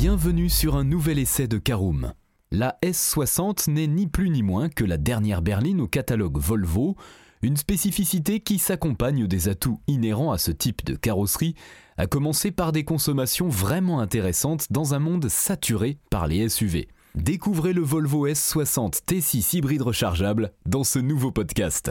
Bienvenue sur un nouvel essai de Caroom. La S60 n'est ni plus ni moins que la dernière berline au catalogue Volvo, une spécificité qui s'accompagne des atouts inhérents à ce type de carrosserie, à commencer par des consommations vraiment intéressantes dans un monde saturé par les SUV. Découvrez le Volvo S60 T6 hybride rechargeable dans ce nouveau podcast.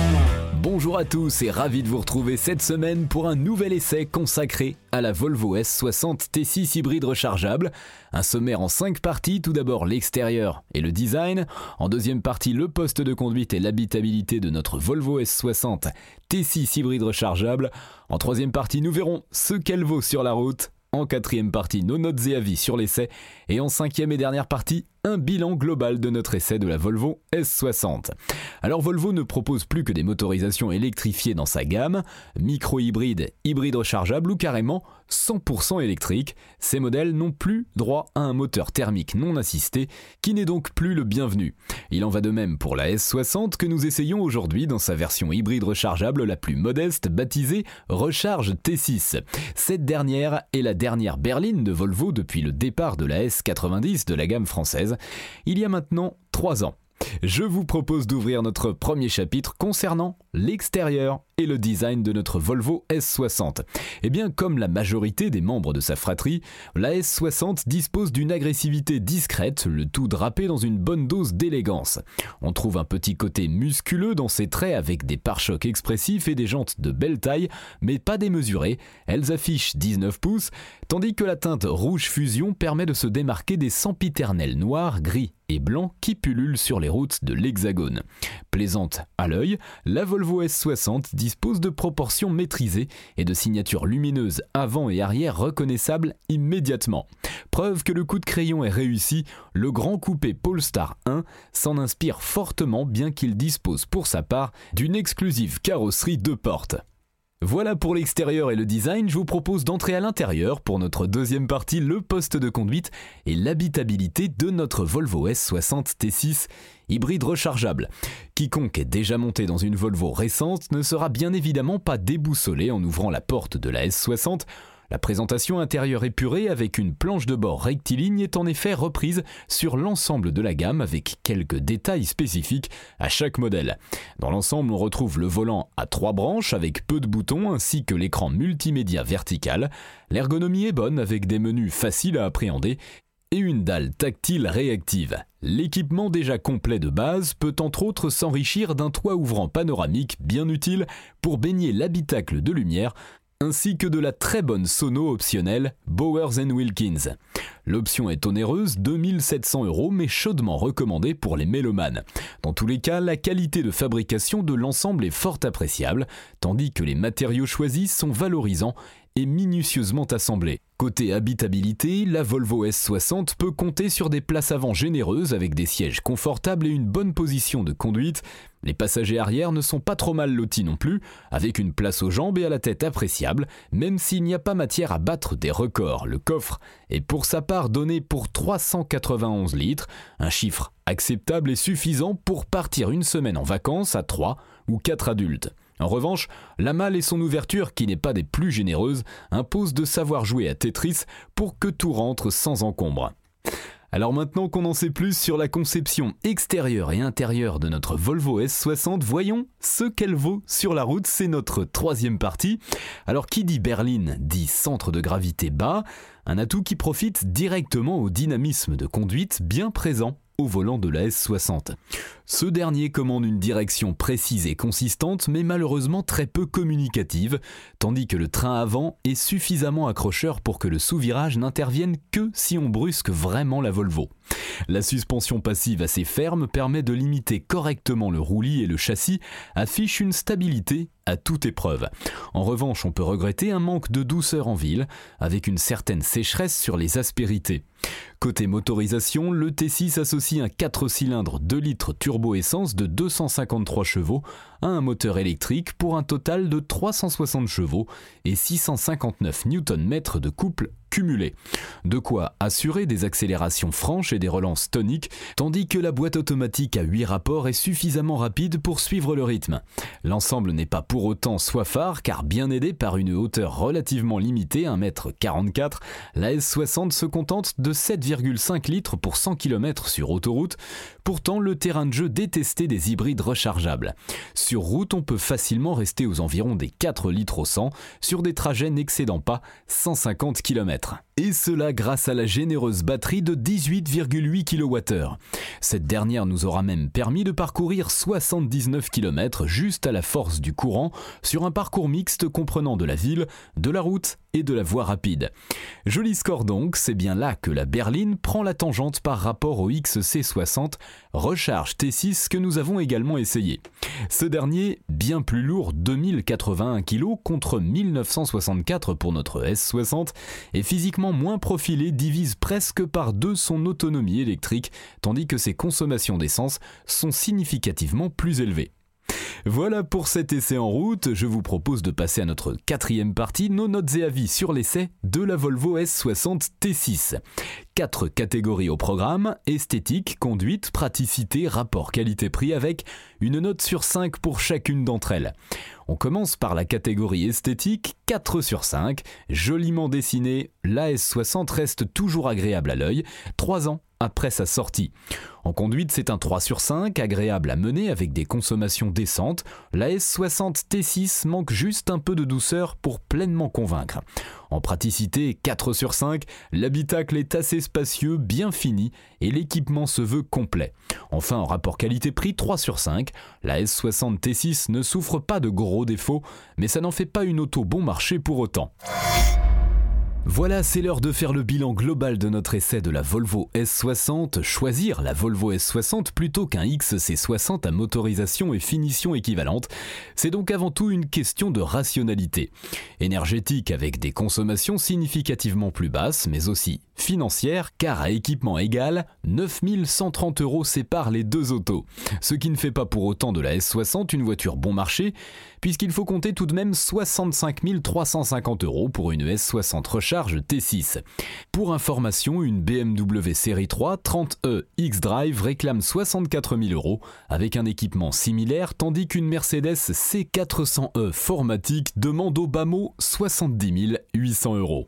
Bonjour à tous et ravi de vous retrouver cette semaine pour un nouvel essai consacré à la Volvo S60 T6 hybride rechargeable. Un sommaire en 5 parties, tout d'abord l'extérieur et le design, en deuxième partie le poste de conduite et l'habitabilité de notre Volvo S60 T6 hybride rechargeable, en troisième partie nous verrons ce qu'elle vaut sur la route, en quatrième partie, nos notes et avis sur l'essai. Et en cinquième et dernière partie, un bilan global de notre essai de la Volvo S60. Alors Volvo ne propose plus que des motorisations électrifiées dans sa gamme, micro-hybride, hybride rechargeable ou carrément 100% électrique. Ces modèles n'ont plus droit à un moteur thermique non assisté, qui n'est donc plus le bienvenu. Il en va de même pour la S60 que nous essayons aujourd'hui dans sa version hybride rechargeable la plus modeste, baptisée Recharge T6. Cette dernière est la dernière berline de Volvo depuis le départ de la S90 de la gamme française il y a maintenant 3 ans. Je vous propose d'ouvrir notre premier chapitre concernant l'extérieur et le design de notre Volvo S60. Eh bien, comme la majorité des membres de sa fratrie, la S60 dispose d'une agressivité discrète, le tout drapé dans une bonne dose d'élégance. On trouve un petit côté musculeux dans ses traits avec des pare-chocs expressifs et des jantes de belle taille, mais pas démesurées. Elles affichent 19 pouces, tandis que la teinte rouge fusion permet de se démarquer des sempiternels noirs, gris et blancs qui pullulent sur les routes de l'Hexagone. Plaisante à l'œil, la Volvo S60 dispose de proportions maîtrisées et de signatures lumineuses avant et arrière reconnaissables immédiatement. Preuve que le coup de crayon est réussi, le grand coupé Polestar 1 s'en inspire fortement bien qu'il dispose pour sa part d'une exclusive carrosserie de portes. Voilà pour l'extérieur et le design, je vous propose d'entrer à l'intérieur pour notre deuxième partie, le poste de conduite et l'habitabilité de notre Volvo S60 T6 hybride rechargeable. Quiconque est déjà monté dans une Volvo récente ne sera bien évidemment pas déboussolé en ouvrant la porte de la S60 la présentation intérieure épurée avec une planche de bord rectiligne est en effet reprise sur l'ensemble de la gamme avec quelques détails spécifiques à chaque modèle. Dans l'ensemble, on retrouve le volant à trois branches avec peu de boutons ainsi que l'écran multimédia vertical. L'ergonomie est bonne avec des menus faciles à appréhender et une dalle tactile réactive. L'équipement déjà complet de base peut entre autres s'enrichir d'un toit ouvrant panoramique bien utile pour baigner l'habitacle de lumière ainsi que de la très bonne sono optionnelle Bowers Wilkins. L'option est onéreuse, 2700 euros, mais chaudement recommandée pour les mélomanes. Dans tous les cas, la qualité de fabrication de l'ensemble est fort appréciable, tandis que les matériaux choisis sont valorisants et minutieusement assemblés. Côté habitabilité, la Volvo S60 peut compter sur des places avant généreuses avec des sièges confortables et une bonne position de conduite. Les passagers arrière ne sont pas trop mal lotis non plus, avec une place aux jambes et à la tête appréciable, même s'il n'y a pas matière à battre des records. Le coffre est pour sa part donné pour 391 litres, un chiffre acceptable et suffisant pour partir une semaine en vacances à 3 ou 4 adultes. En revanche, la malle et son ouverture, qui n'est pas des plus généreuses, imposent de savoir jouer à Tetris pour que tout rentre sans encombre. Alors maintenant qu'on en sait plus sur la conception extérieure et intérieure de notre Volvo S60, voyons ce qu'elle vaut sur la route, c'est notre troisième partie. Alors qui dit berline dit centre de gravité bas, un atout qui profite directement au dynamisme de conduite bien présent volant de la S60. Ce dernier commande une direction précise et consistante, mais malheureusement très peu communicative, tandis que le train avant est suffisamment accrocheur pour que le sous-virage n'intervienne que si on brusque vraiment la Volvo. La suspension passive assez ferme permet de limiter correctement le roulis et le châssis affiche une stabilité à toute épreuve. En revanche, on peut regretter un manque de douceur en ville, avec une certaine sécheresse sur les aspérités. Côté motorisation, le T6 associe un 4 cylindres 2 litres turbo-essence de 253 chevaux à un moteur électrique pour un total de 360 chevaux et 659 Nm de couple cumulé. De quoi assurer des accélérations franches et des relances toniques, tandis que la boîte automatique à 8 rapports est suffisamment rapide pour suivre le rythme. L'ensemble n'est pas pour autant soifard car bien aidé par une hauteur relativement limitée, 1m44, la S60 se contente de 7,5 litres pour 100 km sur autoroute, pourtant le terrain de jeu détesté des hybrides rechargeables. Sur route, on peut facilement rester aux environs des 4 litres au 100 sur des trajets n'excédant pas 150 km. Et cela grâce à la généreuse batterie de 18,8 kWh. Cette dernière nous aura même permis de parcourir 79 km juste à la force du courant sur un parcours mixte comprenant de la ville, de la route et de la voie rapide. Joli score donc, c'est bien là que la berline prend la tangente par rapport au XC60 recharge T6 que nous avons également essayé. Ce dernier, bien plus lourd, 2081 kg contre 1964 pour notre S60, et physiquement moins profilé, divise presque par deux son autonomie électrique, tandis que ses consommations d'essence sont significativement plus élevées. Voilà pour cet essai en route, je vous propose de passer à notre quatrième partie, nos notes et avis sur l'essai de la Volvo S60 T6. Quatre catégories au programme, esthétique, conduite, praticité, rapport qualité-prix avec une note sur 5 pour chacune d'entre elles. On commence par la catégorie esthétique, 4 sur 5, joliment dessinée, la S60 reste toujours agréable à l'œil, 3 ans après sa sortie. En conduite, c'est un 3 sur 5, agréable à mener avec des consommations décentes. La S60 T6 manque juste un peu de douceur pour pleinement convaincre. En praticité, 4 sur 5, l'habitacle est assez spacieux, bien fini et l'équipement se veut complet. Enfin, en rapport qualité-prix, 3 sur 5, la S60 T6 ne souffre pas de gros défauts, mais ça n'en fait pas une auto bon marché pour autant. Voilà, c'est l'heure de faire le bilan global de notre essai de la Volvo S60. Choisir la Volvo S60 plutôt qu'un XC60 à motorisation et finition équivalente, c'est donc avant tout une question de rationalité. Énergétique avec des consommations significativement plus basses, mais aussi financière, car à équipement égal, 9130 euros séparent les deux autos. Ce qui ne fait pas pour autant de la S60 une voiture bon marché, puisqu'il faut compter tout de même 65 350 euros pour une S60 recharge T6. Pour information, une BMW série 3 30e X-Drive réclame 64 000 euros avec un équipement similaire, tandis qu'une Mercedes C400e Formatique demande au bas mot 70 800 euros.